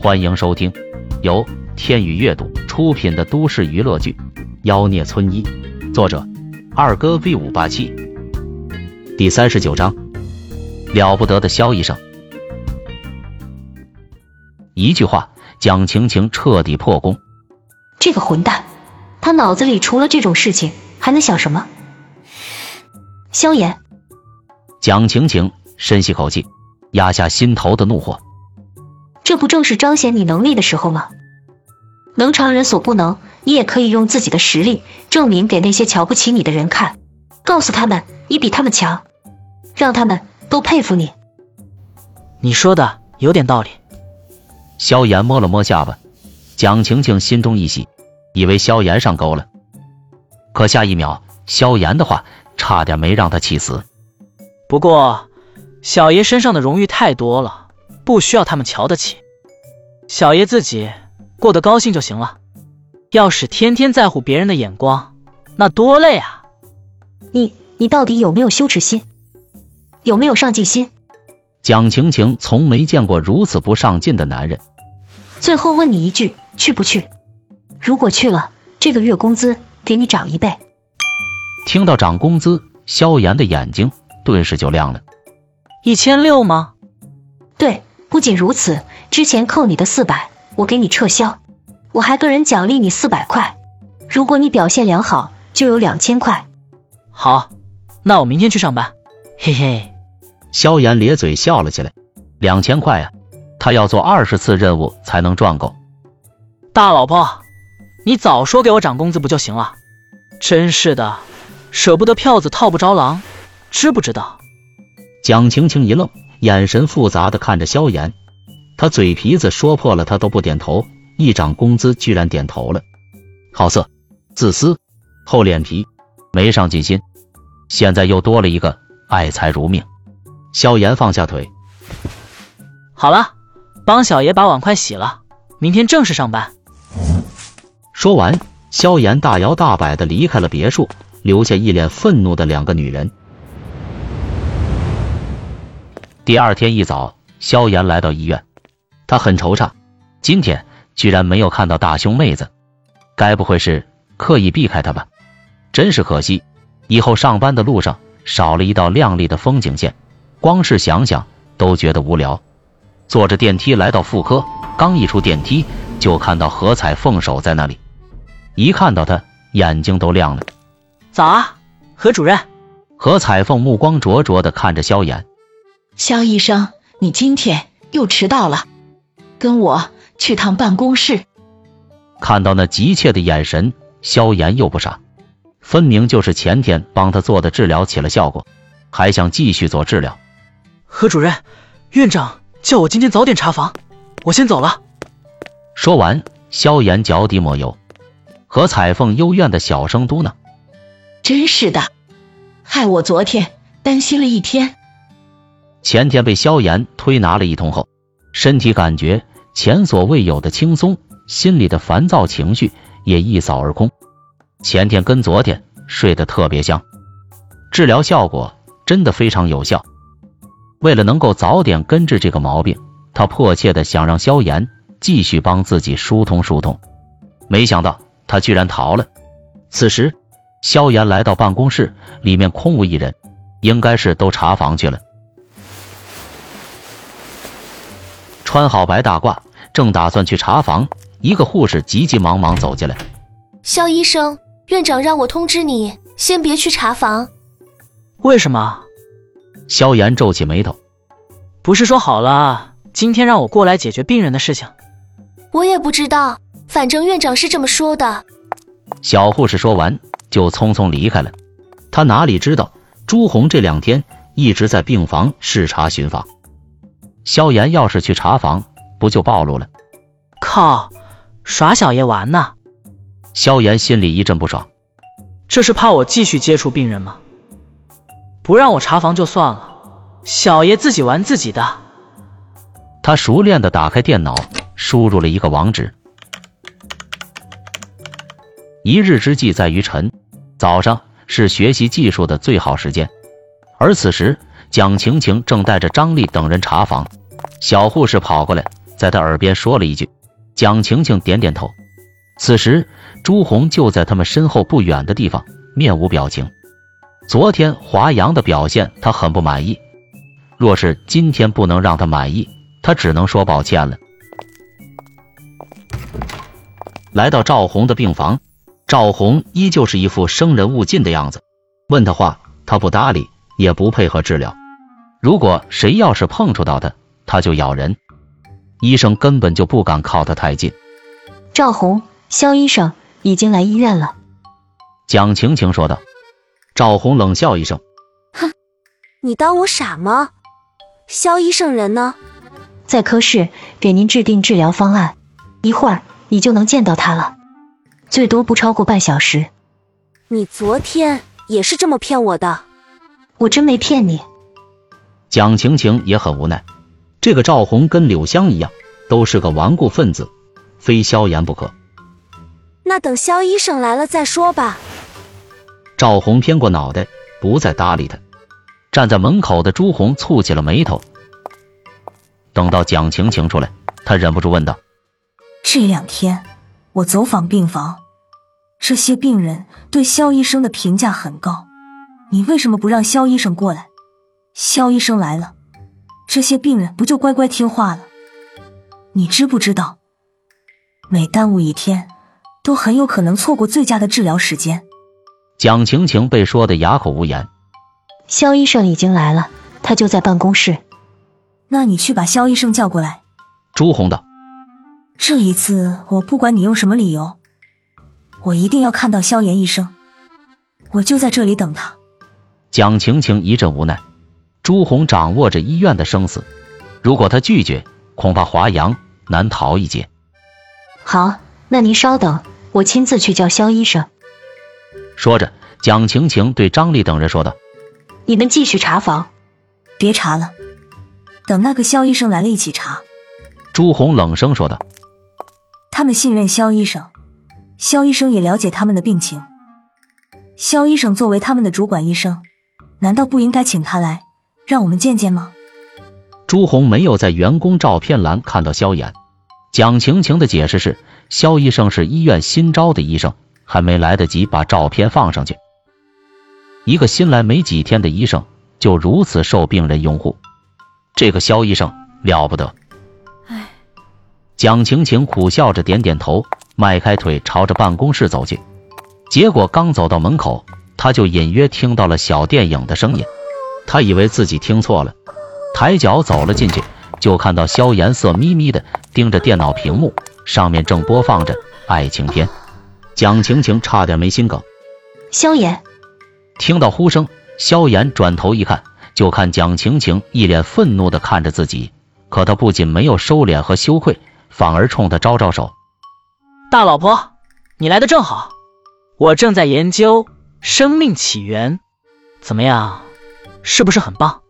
欢迎收听由天宇阅读出品的都市娱乐剧《妖孽村医》，作者二哥 V 五八七，第三十九章，了不得的萧医生。一句话，蒋晴晴彻底破功。这个混蛋，他脑子里除了这种事情，还能想什么？萧炎，蒋晴晴深吸口气，压下心头的怒火。这不正是彰显你能力的时候吗？能常人所不能，你也可以用自己的实力证明给那些瞧不起你的人看，告诉他们你比他们强，让他们都佩服你。你说的有点道理。萧炎摸了摸下巴，蒋晴晴心中一喜，以为萧炎上钩了，可下一秒，萧炎的话差点没让他气死。不过，小爷身上的荣誉太多了。不需要他们瞧得起，小爷自己过得高兴就行了。要是天天在乎别人的眼光，那多累啊！你你到底有没有羞耻心？有没有上进心？蒋晴晴从没见过如此不上进的男人。最后问你一句，去不去？如果去了，这个月工资给你涨一倍。听到涨工资，萧炎的眼睛顿时就亮了。一千六吗？对。不仅如此，之前扣你的四百，我给你撤销，我还个人奖励你四百块。如果你表现良好，就有两千块。好，那我明天去上班。嘿嘿，萧炎咧嘴笑了起来。两千块啊，他要做二十次任务才能赚够。大老婆，你早说给我涨工资不就行了？真是的，舍不得票子套不着狼，知不知道？蒋晴晴一愣。眼神复杂的看着萧炎，他嘴皮子说破了，他都不点头。一涨工资居然点头了，好色、自私、厚脸皮、没上进心，现在又多了一个爱财如命。萧炎放下腿，好了，帮小爷把碗筷洗了，明天正式上班。说完，萧炎大摇大摆的离开了别墅，留下一脸愤怒的两个女人。第二天一早，萧炎来到医院，他很惆怅，今天居然没有看到大胸妹子，该不会是刻意避开他吧？真是可惜，以后上班的路上少了一道亮丽的风景线，光是想想都觉得无聊。坐着电梯来到妇科，刚一出电梯就看到何彩凤守在那里，一看到他，眼睛都亮了。早啊，何主任。何彩凤目光灼灼的看着萧炎。肖医生，你今天又迟到了，跟我去趟办公室。看到那急切的眼神，萧炎又不傻，分明就是前天帮他做的治疗起了效果，还想继续做治疗。何主任，院长叫我今天早点查房，我先走了。说完，萧炎脚底抹油，何彩凤幽怨的小声嘟囔：“真是的，害我昨天担心了一天。”前天被萧炎推拿了一通后，身体感觉前所未有的轻松，心里的烦躁情绪也一扫而空。前天跟昨天睡得特别香，治疗效果真的非常有效。为了能够早点根治这个毛病，他迫切的想让萧炎继续帮自己疏通疏通，没想到他居然逃了。此时，萧炎来到办公室，里面空无一人，应该是都查房去了。穿好白大褂，正打算去查房，一个护士急急忙忙走进来。肖医生，院长让我通知你，先别去查房。为什么？萧炎皱起眉头。不是说好了今天让我过来解决病人的事情？我也不知道，反正院长是这么说的。小护士说完就匆匆离开了。他哪里知道朱红这两天一直在病房视察巡访。萧炎要是去查房，不就暴露了？靠，耍小爷玩呢！萧炎心里一阵不爽，这是怕我继续接触病人吗？不让我查房就算了，小爷自己玩自己的。他熟练的打开电脑，输入了一个网址。一日之计在于晨，早上是学习技术的最好时间，而此时蒋晴晴正带着张丽等人查房。小护士跑过来，在她耳边说了一句。蒋晴晴点点头。此时，朱红就在他们身后不远的地方，面无表情。昨天华阳的表现，他很不满意。若是今天不能让他满意，他只能说抱歉了。来到赵红的病房，赵红依旧是一副生人勿近的样子，问他话他不搭理，也不配合治疗。如果谁要是碰触到他，他就咬人。医生根本就不敢靠他太近。赵红，肖医生已经来医院了。蒋晴晴说道。赵红冷笑一声：“哼，你当我傻吗？肖医生人呢？在科室给您制定治疗方案，一会儿你就能见到他了，最多不超过半小时。你昨天也是这么骗我的？我真没骗你。”蒋晴晴也很无奈。这个赵红跟柳香一样，都是个顽固分子，非萧炎不可。那等萧医生来了再说吧。赵红偏过脑袋，不再搭理他。站在门口的朱红蹙起了眉头。等到蒋晴晴出来，他忍不住问道：“这两天我走访病房，这些病人对肖医生的评价很高，你为什么不让肖医生过来？肖医生来了。”这些病人不就乖乖听话了？你知不知道，每耽误一天，都很有可能错过最佳的治疗时间。蒋晴晴被说的哑口无言。肖医生已经来了，他就在办公室。那你去把肖医生叫过来。朱红道：“这一次，我不管你用什么理由，我一定要看到萧炎医生。我就在这里等他。”蒋晴晴一阵无奈。朱红掌握着医院的生死，如果他拒绝，恐怕华阳难逃一劫。好，那您稍等，我亲自去叫肖医生。说着，蒋晴晴对张丽等人说道：“你们继续查房，别查了，等那个肖医生来了一起查。”朱红冷声说道：“他们信任肖医生，肖医生也了解他们的病情。肖医生作为他们的主管医生，难道不应该请他来？”让我们见见吗？朱红没有在员工照片栏看到萧炎。蒋晴晴的解释是，萧医生是医院新招的医生，还没来得及把照片放上去。一个新来没几天的医生就如此受病人拥护，这个萧医生了不得。唉，蒋晴晴苦笑着点点头，迈开腿朝着办公室走去。结果刚走到门口，他就隐约听到了小电影的声音。他以为自己听错了，抬脚走了进去，就看到萧炎色眯眯的盯着电脑屏幕，上面正播放着爱情片。蒋晴晴差点没心梗。萧炎听到呼声，萧炎转头一看，就看蒋晴晴一脸愤怒的看着自己，可他不仅没有收敛和羞愧，反而冲他招招手：“大老婆，你来的正好，我正在研究生命起源，怎么样？”是不是很棒？